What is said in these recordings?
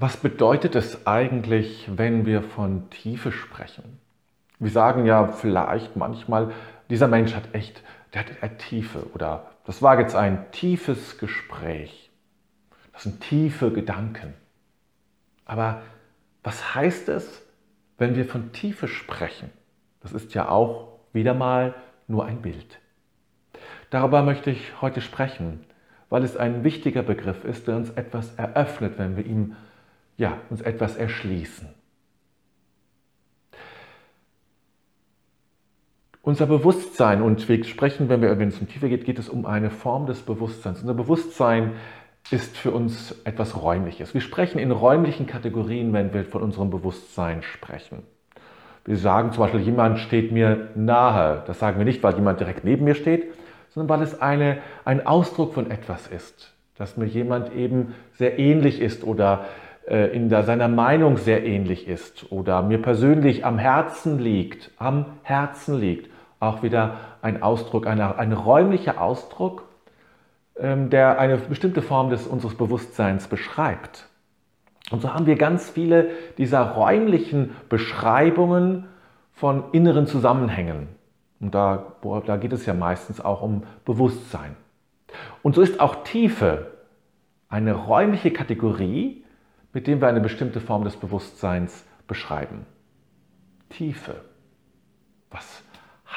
Was bedeutet es eigentlich, wenn wir von Tiefe sprechen? Wir sagen ja vielleicht manchmal, dieser Mensch hat echt, der hat eine Tiefe oder das war jetzt ein tiefes Gespräch. Das sind tiefe Gedanken. Aber was heißt es, wenn wir von Tiefe sprechen? Das ist ja auch wieder mal nur ein Bild. Darüber möchte ich heute sprechen, weil es ein wichtiger Begriff ist, der uns etwas eröffnet, wenn wir ihm ja, uns etwas erschließen. Unser Bewusstsein, und wir sprechen, wenn, wir, wenn es um Tiefe geht, geht es um eine Form des Bewusstseins. Unser Bewusstsein ist für uns etwas Räumliches. Wir sprechen in räumlichen Kategorien, wenn wir von unserem Bewusstsein sprechen. Wir sagen zum Beispiel, jemand steht mir nahe. Das sagen wir nicht, weil jemand direkt neben mir steht, sondern weil es eine, ein Ausdruck von etwas ist, dass mir jemand eben sehr ähnlich ist oder in der, seiner Meinung sehr ähnlich ist oder mir persönlich am Herzen liegt, am Herzen liegt. Auch wieder ein Ausdruck, ein, ein räumlicher Ausdruck, ähm, der eine bestimmte Form des, unseres Bewusstseins beschreibt. Und so haben wir ganz viele dieser räumlichen Beschreibungen von inneren Zusammenhängen. Und da, da geht es ja meistens auch um Bewusstsein. Und so ist auch Tiefe eine räumliche Kategorie, mit dem wir eine bestimmte Form des Bewusstseins beschreiben. Tiefe. Was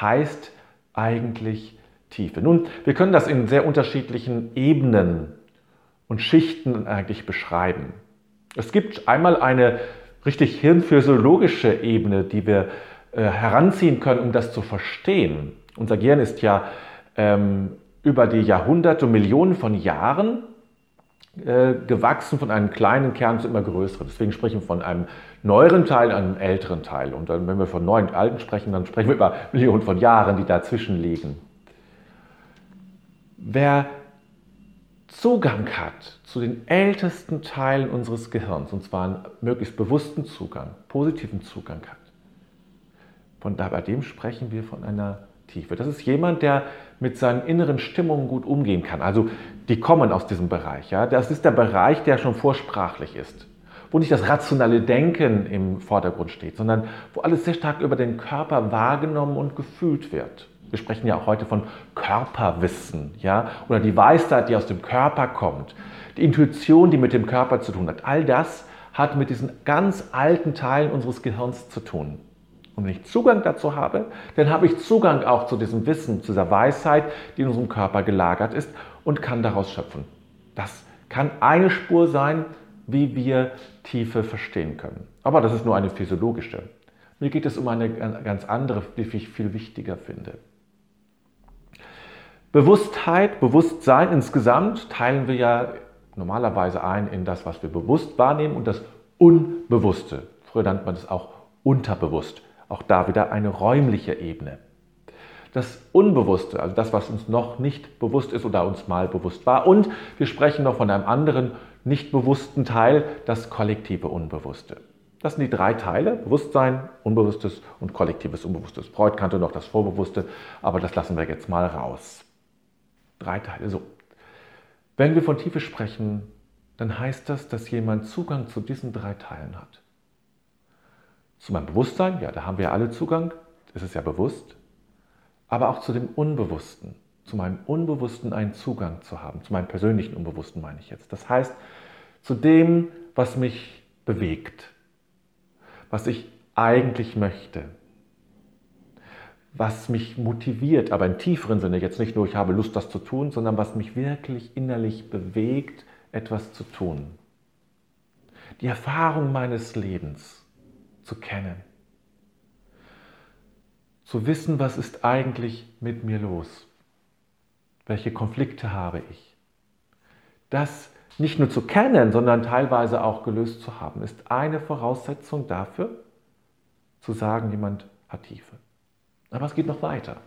heißt eigentlich Tiefe? Nun, wir können das in sehr unterschiedlichen Ebenen und Schichten eigentlich beschreiben. Es gibt einmal eine richtig hirnphysiologische Ebene, die wir äh, heranziehen können, um das zu verstehen. Unser Gehirn ist ja ähm, über die Jahrhunderte, Millionen von Jahren äh, gewachsen von einem kleinen Kern zu immer größeren. Deswegen sprechen wir von einem neueren Teil, einem älteren Teil. Und dann, wenn wir von neuen und alten sprechen, dann sprechen wir über Millionen von Jahren, die dazwischen liegen. Wer Zugang hat zu den ältesten Teilen unseres Gehirns, und zwar einen möglichst bewussten Zugang, positiven Zugang hat, von da, bei dem sprechen wir von einer Tiefe. Das ist jemand, der mit seinen inneren Stimmungen gut umgehen kann. Also die kommen aus diesem Bereich. Ja? Das ist der Bereich, der schon vorsprachlich ist, wo nicht das rationale Denken im Vordergrund steht, sondern wo alles sehr stark über den Körper wahrgenommen und gefühlt wird. Wir sprechen ja auch heute von Körperwissen, ja, oder die Weisheit, die aus dem Körper kommt, die Intuition, die mit dem Körper zu tun hat. All das hat mit diesen ganz alten Teilen unseres Gehirns zu tun. Und wenn ich Zugang dazu habe, dann habe ich Zugang auch zu diesem Wissen, zu dieser Weisheit, die in unserem Körper gelagert ist und kann daraus schöpfen. Das kann eine Spur sein, wie wir Tiefe verstehen können. Aber das ist nur eine physiologische. Mir geht es um eine ganz andere, die ich viel wichtiger finde. Bewusstheit, Bewusstsein insgesamt teilen wir ja normalerweise ein in das, was wir bewusst wahrnehmen und das Unbewusste. Früher nannte man das auch unterbewusst. Auch da wieder eine räumliche Ebene. Das Unbewusste, also das, was uns noch nicht bewusst ist oder uns mal bewusst war. Und wir sprechen noch von einem anderen nicht bewussten Teil, das kollektive Unbewusste. Das sind die drei Teile, Bewusstsein, Unbewusstes und kollektives Unbewusstes. Freud kannte noch das Vorbewusste, aber das lassen wir jetzt mal raus. Drei Teile. So. Wenn wir von Tiefe sprechen, dann heißt das, dass jemand Zugang zu diesen drei Teilen hat. Zu meinem Bewusstsein, ja, da haben wir alle Zugang, das ist ja bewusst, aber auch zu dem Unbewussten, zu meinem Unbewussten einen Zugang zu haben, zu meinem persönlichen Unbewussten meine ich jetzt. Das heißt, zu dem, was mich bewegt, was ich eigentlich möchte, was mich motiviert, aber im tieferen Sinne, jetzt nicht nur, ich habe Lust, das zu tun, sondern was mich wirklich innerlich bewegt, etwas zu tun. Die Erfahrung meines Lebens zu kennen. Zu wissen, was ist eigentlich mit mir los? Welche Konflikte habe ich? Das nicht nur zu kennen, sondern teilweise auch gelöst zu haben, ist eine Voraussetzung dafür, zu sagen, jemand hat Tiefe. Aber es geht noch weiter.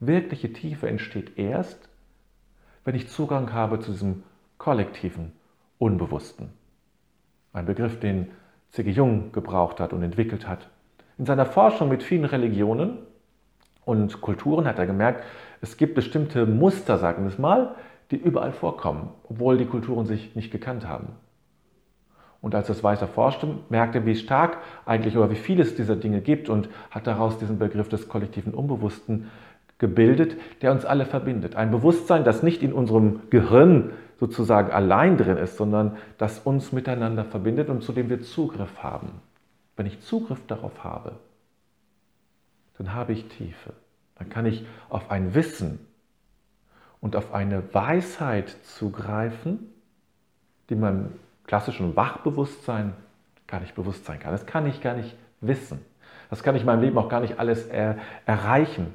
Wirkliche Tiefe entsteht erst, wenn ich Zugang habe zu diesem kollektiven Unbewussten. Ein Begriff, den C.G. Jung gebraucht hat und entwickelt hat. In seiner Forschung mit vielen Religionen und Kulturen hat er gemerkt, es gibt bestimmte Muster, sagen wir es mal, die überall vorkommen, obwohl die Kulturen sich nicht gekannt haben. Und als er es weiter forschte, merkte er, wie stark eigentlich oder wie viel es dieser Dinge gibt und hat daraus diesen Begriff des kollektiven Unbewussten gebildet, der uns alle verbindet. Ein Bewusstsein, das nicht in unserem Gehirn sozusagen allein drin ist, sondern das uns miteinander verbindet und zu dem wir Zugriff haben. Wenn ich Zugriff darauf habe, dann habe ich Tiefe. Dann kann ich auf ein Wissen und auf eine Weisheit zugreifen, die meinem klassischen Wachbewusstsein gar nicht bewusst sein kann. Das kann ich gar nicht wissen. Das kann ich in meinem Leben auch gar nicht alles er erreichen.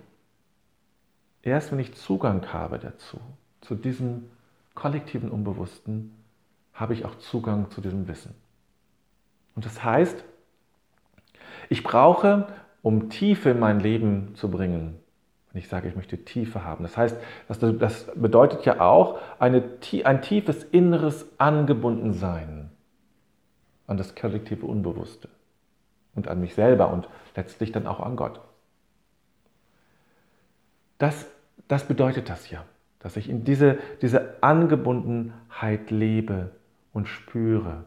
Erst wenn ich Zugang habe dazu, zu diesem kollektiven Unbewussten, habe ich auch Zugang zu diesem Wissen. Und das heißt, ich brauche, um Tiefe in mein Leben zu bringen, wenn ich sage, ich möchte Tiefe haben. Das heißt, das, bedeutet ja auch eine, ein tiefes inneres Angebundensein an das kollektive Unbewusste und an mich selber und letztlich dann auch an Gott. Das, das bedeutet das ja, dass ich in diese, diese Angebundenheit lebe und spüre.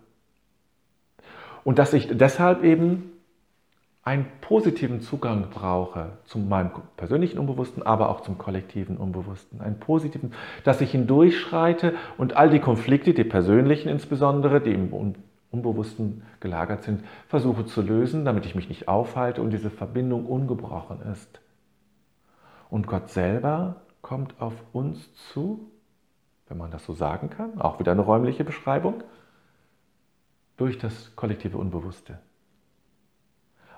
Und dass ich deshalb eben einen positiven Zugang brauche zu meinem persönlichen Unbewussten, aber auch zum kollektiven Unbewussten. Einen positiven, dass ich hindurchschreite und all die Konflikte, die persönlichen insbesondere, die im Unbewussten gelagert sind, versuche zu lösen, damit ich mich nicht aufhalte und diese Verbindung ungebrochen ist. Und Gott selber kommt auf uns zu, wenn man das so sagen kann, auch wieder eine räumliche Beschreibung, durch das kollektive Unbewusste.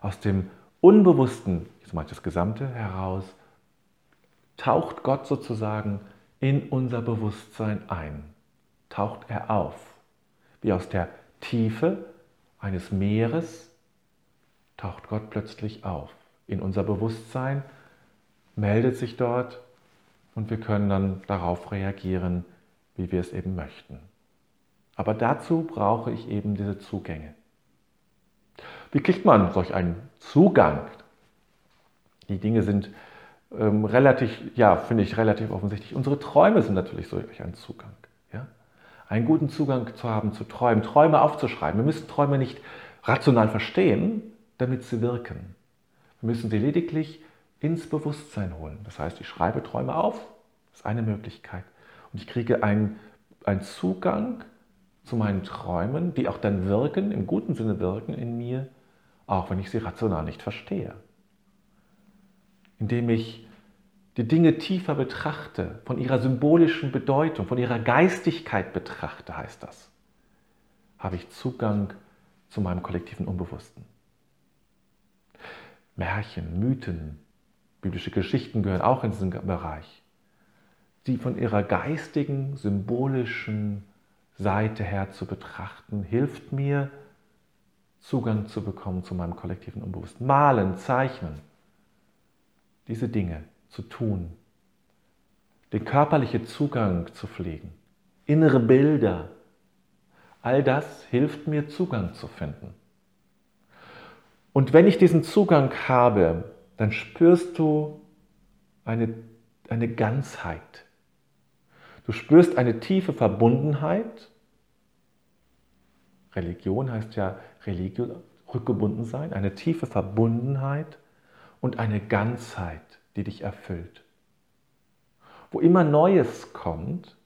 Aus dem Unbewussten, jetzt ich das Gesamte, heraus, taucht Gott sozusagen in unser Bewusstsein ein, taucht er auf, wie aus der Tiefe eines Meeres taucht Gott plötzlich auf. In unser Bewusstsein meldet sich dort und wir können dann darauf reagieren, wie wir es eben möchten. Aber dazu brauche ich eben diese Zugänge. Wie kriegt man solch einen Zugang? Die Dinge sind ähm, relativ, ja, finde ich relativ offensichtlich. Unsere Träume sind natürlich solch ein Zugang. Ja? Einen guten Zugang zu haben zu Träumen, Träume aufzuschreiben. Wir müssen Träume nicht rational verstehen, damit sie wirken. Wir müssen sie lediglich ins Bewusstsein holen. Das heißt, ich schreibe Träume auf, das ist eine Möglichkeit. Und ich kriege einen, einen Zugang zu meinen Träumen, die auch dann wirken, im guten Sinne wirken in mir, auch wenn ich sie rational nicht verstehe. Indem ich die Dinge tiefer betrachte, von ihrer symbolischen Bedeutung, von ihrer Geistigkeit betrachte, heißt das, habe ich Zugang zu meinem kollektiven Unbewussten. Märchen, Mythen, biblische Geschichten gehören auch in diesen Bereich, die von ihrer geistigen, symbolischen Seite her zu betrachten, hilft mir, Zugang zu bekommen zu meinem kollektiven Unbewussten. Malen, zeichnen, diese Dinge zu tun, den körperlichen Zugang zu pflegen, innere Bilder, all das hilft mir, Zugang zu finden. Und wenn ich diesen Zugang habe, dann spürst du eine, eine Ganzheit. Du spürst eine tiefe Verbundenheit. Religion heißt ja Religion, rückgebunden sein, eine tiefe Verbundenheit und eine Ganzheit, die dich erfüllt. Wo immer Neues kommt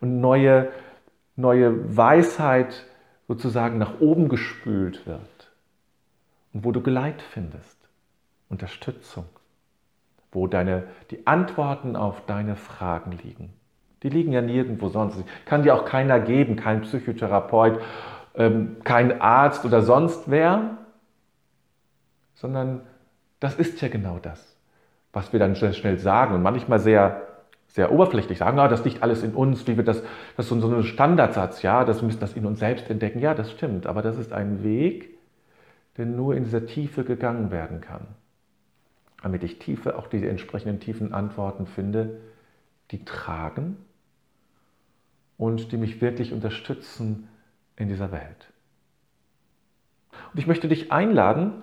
und neue, neue Weisheit sozusagen nach oben gespült wird und wo du Geleit findest, Unterstützung, wo deine, die Antworten auf deine Fragen liegen. Die liegen ja nirgendwo sonst. Kann dir auch keiner geben, kein Psychotherapeut ähm, kein Arzt oder sonst wer, sondern das ist ja genau das, was wir dann schnell, schnell sagen und manchmal sehr, sehr oberflächlich sagen, ah, das liegt alles in uns, wie wir das, das ist so ein Standardsatz, ja, das müssen das in uns selbst entdecken. Ja, das stimmt, aber das ist ein Weg, der nur in dieser Tiefe gegangen werden kann. Damit ich Tiefe, auch diese entsprechenden tiefen Antworten finde, die tragen und die mich wirklich unterstützen, in dieser Welt. Und ich möchte dich einladen,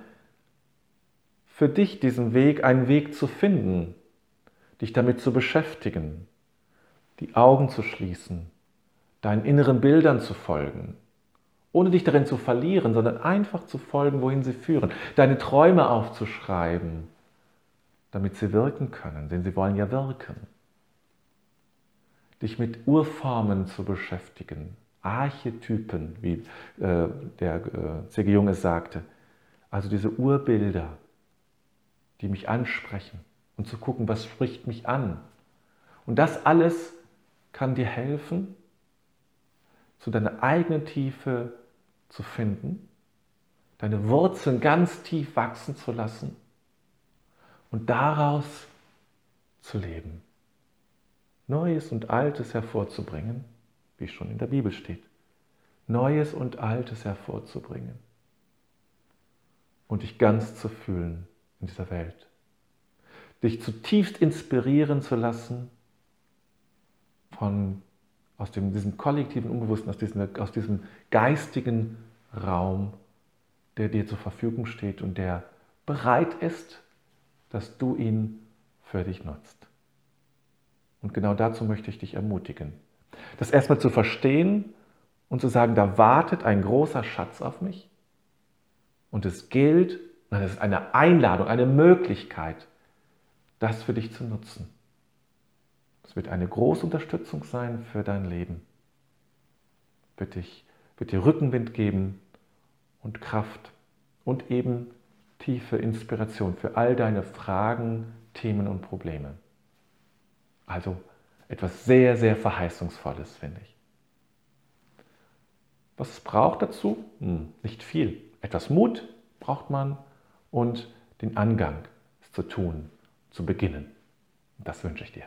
für dich diesen Weg, einen Weg zu finden, dich damit zu beschäftigen, die Augen zu schließen, deinen inneren Bildern zu folgen ohne dich darin zu verlieren, sondern einfach zu folgen, wohin sie führen. Deine Träume aufzuschreiben, damit sie wirken können, denn sie wollen ja wirken. Dich mit Urformen zu beschäftigen, Archetypen, wie äh, der äh, C.G. Jung sagte. Also diese Urbilder, die mich ansprechen und zu gucken, was spricht mich an. Und das alles kann dir helfen, zu deiner eigenen Tiefe zu finden, deine Wurzeln ganz tief wachsen zu lassen und daraus zu leben. Neues und Altes hervorzubringen, wie schon in der Bibel steht. Neues und Altes hervorzubringen und dich ganz zu fühlen in dieser Welt. Dich zutiefst inspirieren zu lassen von aus dem, diesem kollektiven Unbewussten, aus diesem, aus diesem geistigen Raum, der dir zur Verfügung steht und der bereit ist, dass du ihn für dich nutzt. Und genau dazu möchte ich dich ermutigen. Das erstmal zu verstehen und zu sagen, da wartet ein großer Schatz auf mich. Und es gilt, das ist eine Einladung, eine Möglichkeit, das für dich zu nutzen. Es wird eine große Unterstützung sein für dein Leben. Wird, dich, wird dir Rückenwind geben und Kraft und eben tiefe Inspiration für all deine Fragen, Themen und Probleme. Also etwas sehr, sehr Verheißungsvolles, finde ich. Was es braucht dazu? Hm, nicht viel. Etwas Mut braucht man und den Angang, es zu tun, zu beginnen. Das wünsche ich dir.